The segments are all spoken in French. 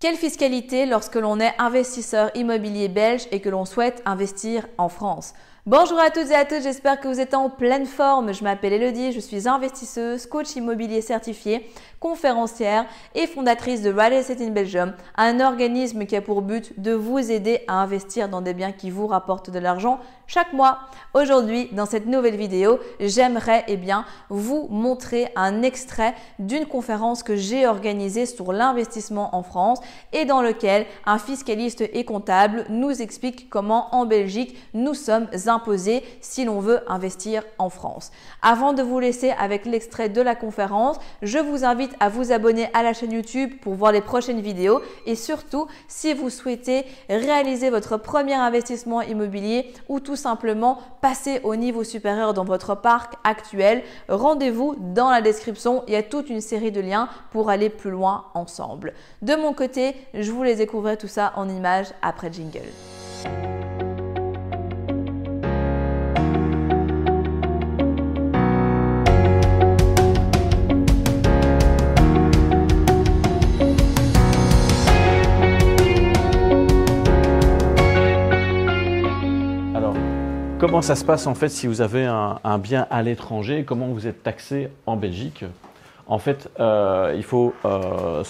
Quelle fiscalité lorsque l'on est investisseur immobilier belge et que l'on souhaite investir en France? Bonjour à toutes et à tous, j'espère que vous êtes en pleine forme. Je m'appelle Elodie, je suis investisseuse, coach immobilier certifié, conférencière et fondatrice de Real Estate in Belgium, un organisme qui a pour but de vous aider à investir dans des biens qui vous rapportent de l'argent chaque mois. Aujourd'hui, dans cette nouvelle vidéo, j'aimerais eh bien vous montrer un extrait d'une conférence que j'ai organisée sur l'investissement en France et dans lequel un fiscaliste et comptable nous explique comment en Belgique nous sommes si l'on veut investir en France. Avant de vous laisser avec l'extrait de la conférence, je vous invite à vous abonner à la chaîne YouTube pour voir les prochaines vidéos et surtout si vous souhaitez réaliser votre premier investissement immobilier ou tout simplement passer au niveau supérieur dans votre parc actuel, rendez-vous dans la description. Il y a toute une série de liens pour aller plus loin ensemble. De mon côté, je vous les découvrir tout ça en images après jingle. Comment ça se passe en fait si vous avez un, bien à l'étranger Comment vous êtes taxé en Belgique? En fait, euh, il faut euh,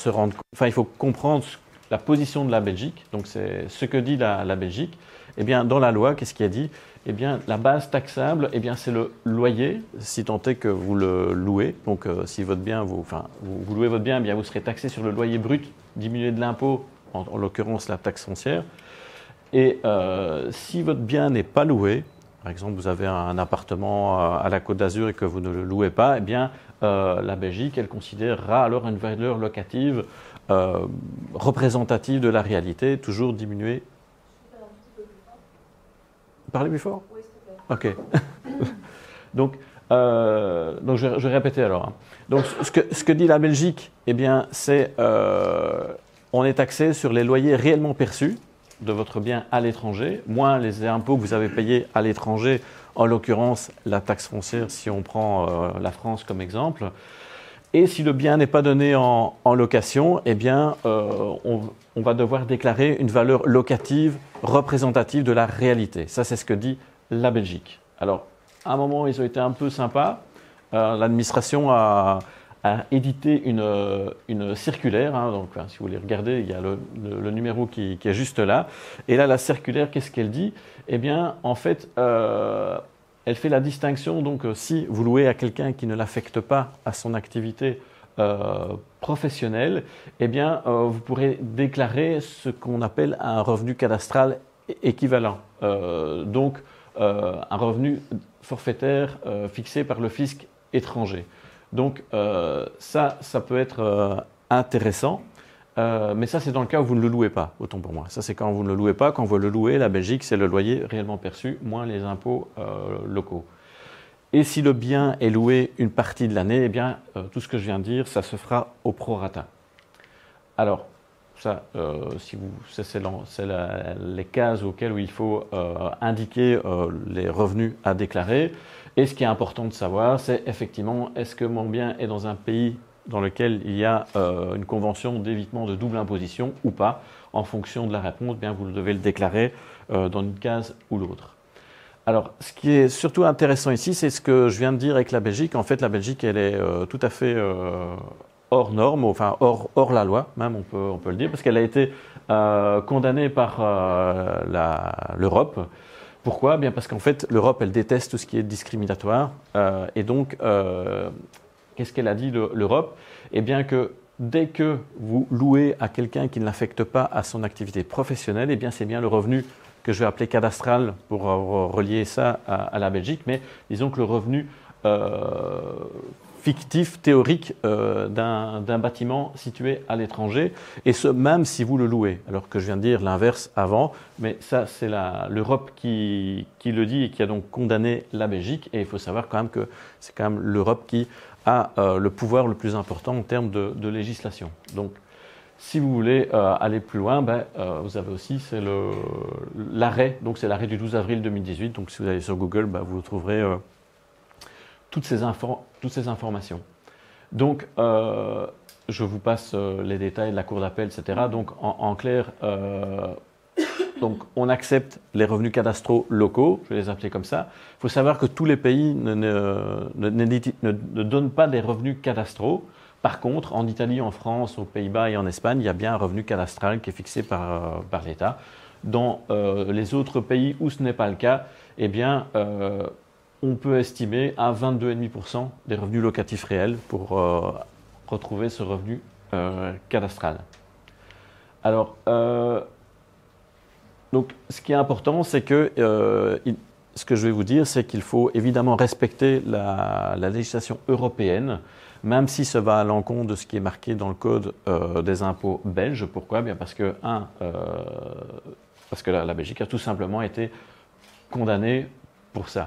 il faut comprendre la position de la Belgique. Donc, c'est ce que dit la, Belgique. Eh bien, dans la loi, qu'est-ce qui a dit? Eh bien, la base taxable, eh bien, c'est le loyer, si tant est que vous le louez. Donc, euh, si votre bien, vous, enfin, louez votre bien, eh bien, vous serez taxé sur le loyer brut, diminué de l'impôt, en l'occurrence la taxe foncière. Et si votre bien n'est pas loué, par exemple, vous avez un appartement euh, à la Côte d'Azur et que vous ne le louez pas, eh bien, euh, la Belgique, elle considérera alors une valeur locative euh, représentative de la réalité, toujours diminuée. Parlez plus fort Oui, s'il te plaît. Ok. donc, donc je, vais répéter alors. Hein. Donc, ce que, ce que, dit la Belgique, eh bien, c'est on est taxé sur les loyers réellement perçus, de votre bien à l'étranger, moins les impôts que vous avez payés à l'étranger, en l'occurrence la taxe foncière si on prend euh, la France comme exemple. Et si le bien n'est pas donné en, location, eh bien, euh, on, va devoir déclarer une valeur locative représentative de la réalité. Ça, c'est ce que dit la Belgique. Alors, à un moment, ils ont été un peu sympas. Euh, l'administration a, a édité une, euh, une circulaire. Hein, donc, si vous voulez regarder, il y a le, numéro qui, est juste là. Et là, la circulaire, qu'est-ce qu'elle dit? Eh bien, en fait, euh, elle fait la distinction. Donc, euh, si vous louez à quelqu'un qui ne l'affecte pas à son activité professionnelle, eh bien, vous pourrez déclarer ce qu'on appelle un revenu cadastral équivalent. donc, un revenu forfaitaire fixé par le fisc étranger. Donc euh, ça, ça peut être euh, intéressant. Euh, mais ça, c'est dans le cas où vous ne le louez pas, autant pour moi. Ça, c'est quand vous ne le louez pas. Quand vous le louez, la Belgique, c'est le loyer réellement perçu, moins les impôts locaux. Et si le bien est loué une partie de l'année, eh bien, tout ce que je viens de dire, ça se fera au prorata. Alors, ça, si vous, c'est les cases auxquelles il faut indiquer les revenus à déclarer. Et ce qui est important de savoir, c'est effectivement, est-ce que mon bien est dans un pays dans lequel il y a euh, une convention d'évitement de double imposition ou pas En fonction de la réponse, bien, vous devez le déclarer euh, dans une case ou l'autre. Alors, ce qui est surtout intéressant ici, c'est ce que je viens de dire avec la Belgique. En fait, la Belgique, elle est euh, tout à fait hors norme, enfin hors, hors, la loi, même on peut, on peut le dire, parce qu'elle a été condamnée par l'Europe pourquoi? Bien parce qu'en fait, l'Europe, elle déteste tout ce qui est discriminatoire. Euh, et donc, euh, qu'est-ce qu'elle a dit, l'Europe? Eh bien que dès que vous louez à quelqu'un qui ne l'affecte pas à son activité professionnelle, eh bien c'est bien le revenu que je vais appeler cadastral pour relier ça à, la Belgique, mais disons que le revenu euh, fictif, théorique euh, d'un bâtiment situé à l'étranger, et ce même si vous le louez. Alors que je viens de dire l'inverse avant, mais ça c'est l'Europe qui, le dit et qui a donc condamné la Belgique, et il faut savoir quand même que c'est quand même l'Europe qui a euh, le pouvoir le plus important en termes de, législation. Donc si vous voulez euh, aller plus loin, ben, vous avez aussi l'arrêt, donc c'est l'arrêt du 12 avril 2018, donc si vous allez sur Google, ben, vous trouverez toutes ces, informations. Donc, euh, je vous passe les détails de la cour d'appel, etc. Donc, en, clair, donc, on accepte les revenus cadastraux locaux, je vais les appeler comme ça. Il faut savoir que tous les pays ne, ne, donnent pas des revenus cadastraux. Par contre, en Italie, en France, aux Pays-Bas et en Espagne, il y a bien un revenu cadastral qui est fixé par, par l'État. Dans euh, les autres pays où ce n'est pas le cas, eh bien, euh, on peut estimer à 22,5% des revenus locatifs réels pour euh, retrouver ce revenu cadastral. Alors, donc, ce qui est important, c'est que ce que je vais vous dire, c'est qu'il faut évidemment respecter la, législation européenne, même si ça va à l'encontre de ce qui est marqué dans le code des impôts belges. Pourquoi? Bien parce que, un, parce que la, Belgique a tout simplement été condamnée pour ça.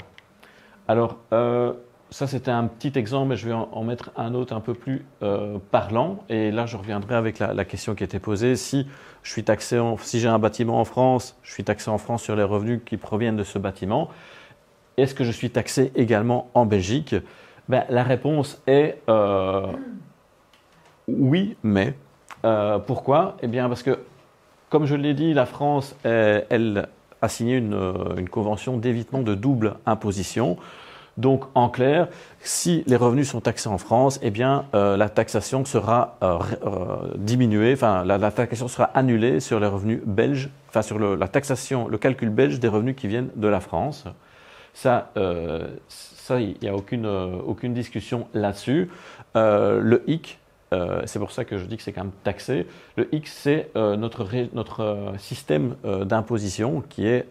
Alors, euh, ça c'était un petit exemple, mais je vais en, mettre un autre un peu plus euh, parlant. Et là, je reviendrai avec la, question qui était posée. Si je suis taxé, si j'ai un bâtiment en France, je suis taxé en France sur les revenus qui proviennent de ce bâtiment. Est-ce que je suis taxé également en Belgique? Ben, La réponse est euh, oui, mais. pourquoi? Eh bien, parce que comme je l'ai dit, la France, elle, a signé euh, une, convention d'évitement de double imposition. Donc, en clair, si les revenus sont taxés en France, eh bien, euh, la taxation sera euh, diminuée, enfin, la, taxation sera annulée sur les revenus belges, enfin, sur la taxation, le calcul belge des revenus qui viennent de la France. Ça, ça, il n'y a aucune, aucune discussion là-dessus. le hic, euh, c'est pour ça que je dis que c'est quand même taxé. Le X, c'est euh, notre, notre euh, système d'imposition qui est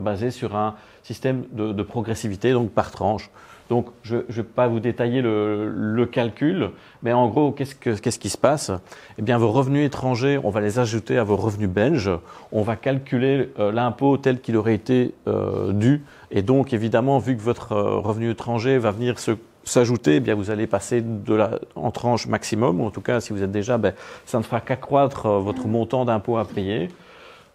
basé sur un système de, progressivité, donc par tranche. Donc, je ne vais pas vous détailler le, calcul, mais en gros, qu'est-ce, qui se passe? Eh bien, vos revenus étrangers, on va les ajouter à vos revenus belges. On va calculer l'impôt tel qu'il aurait été dû. Et donc, évidemment, vu que votre revenu étranger va venir se s'ajouter, eh bien vous allez passer de la, en tranche maximum, ou en tout cas si vous êtes déjà, ben, ça ne fera qu'accroître euh, votre montant d'impôt à payer.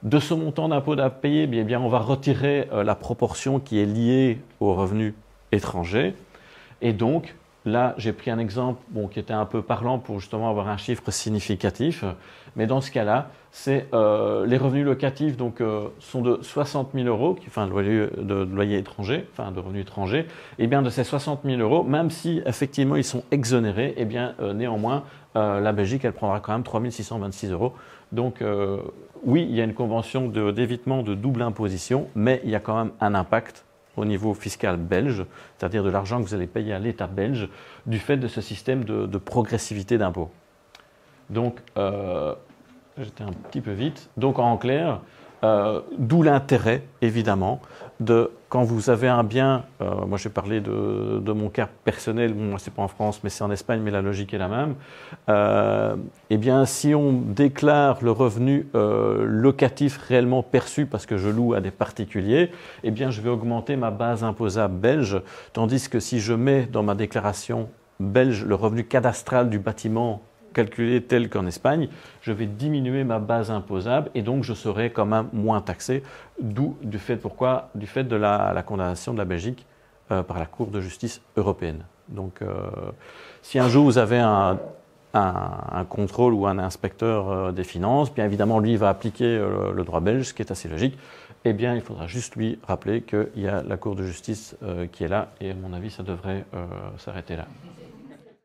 De ce montant d'impôt à payer, eh bien, on va retirer euh, la proportion qui est liée aux revenus étrangers. Et donc, Là, j'ai pris un exemple qui était un peu parlant pour justement avoir un chiffre significatif. Mais dans ce cas-là, c'est euh, les revenus locatifs donc, euh, sont de 60 000 euros, enfin loyer, de, loyer étranger, enfin de revenus étrangers. Et bien de ces 60 000 euros, même si effectivement ils sont exonérés, et bien euh, néanmoins la Belgique elle prendra quand même 3 626 euros. Donc oui, il y a une convention d'évitement de double imposition, mais il y a quand même un impact au niveau fiscal belge, c'est-à-dire de l'argent que vous allez payer à l'État belge du fait de ce système de, progressivité d'impôt. Donc, euh, j'étais un petit peu vite. Donc, en clair, euh, d'où l'intérêt, évidemment, de quand vous avez un bien, euh, moi j'ai parlé de, mon cas personnel, moi c'est pas en France, mais c'est en Espagne, mais la logique est la même. Euh, eh bien, si on déclare le revenu locatif réellement perçu parce que je loue à des particuliers, eh bien, je vais augmenter ma base imposable belge, tandis que si je mets dans ma déclaration belge le revenu cadastral du bâtiment calculé tel qu'en Espagne, je vais diminuer ma base imposable et donc je serai quand même moins taxé, d'où du fait pourquoi? Du fait de la, condamnation de la Belgique euh, par la Cour de justice européenne. Donc, euh, si un jour vous avez un, contrôle ou un inspecteur euh, des finances, bien évidemment, lui va appliquer le droit belge, ce qui est assez logique. Eh bien, il faudra juste lui rappeler qu'il y a la Cour de justice qui est là, et à mon avis, ça devrait s'arrêter là.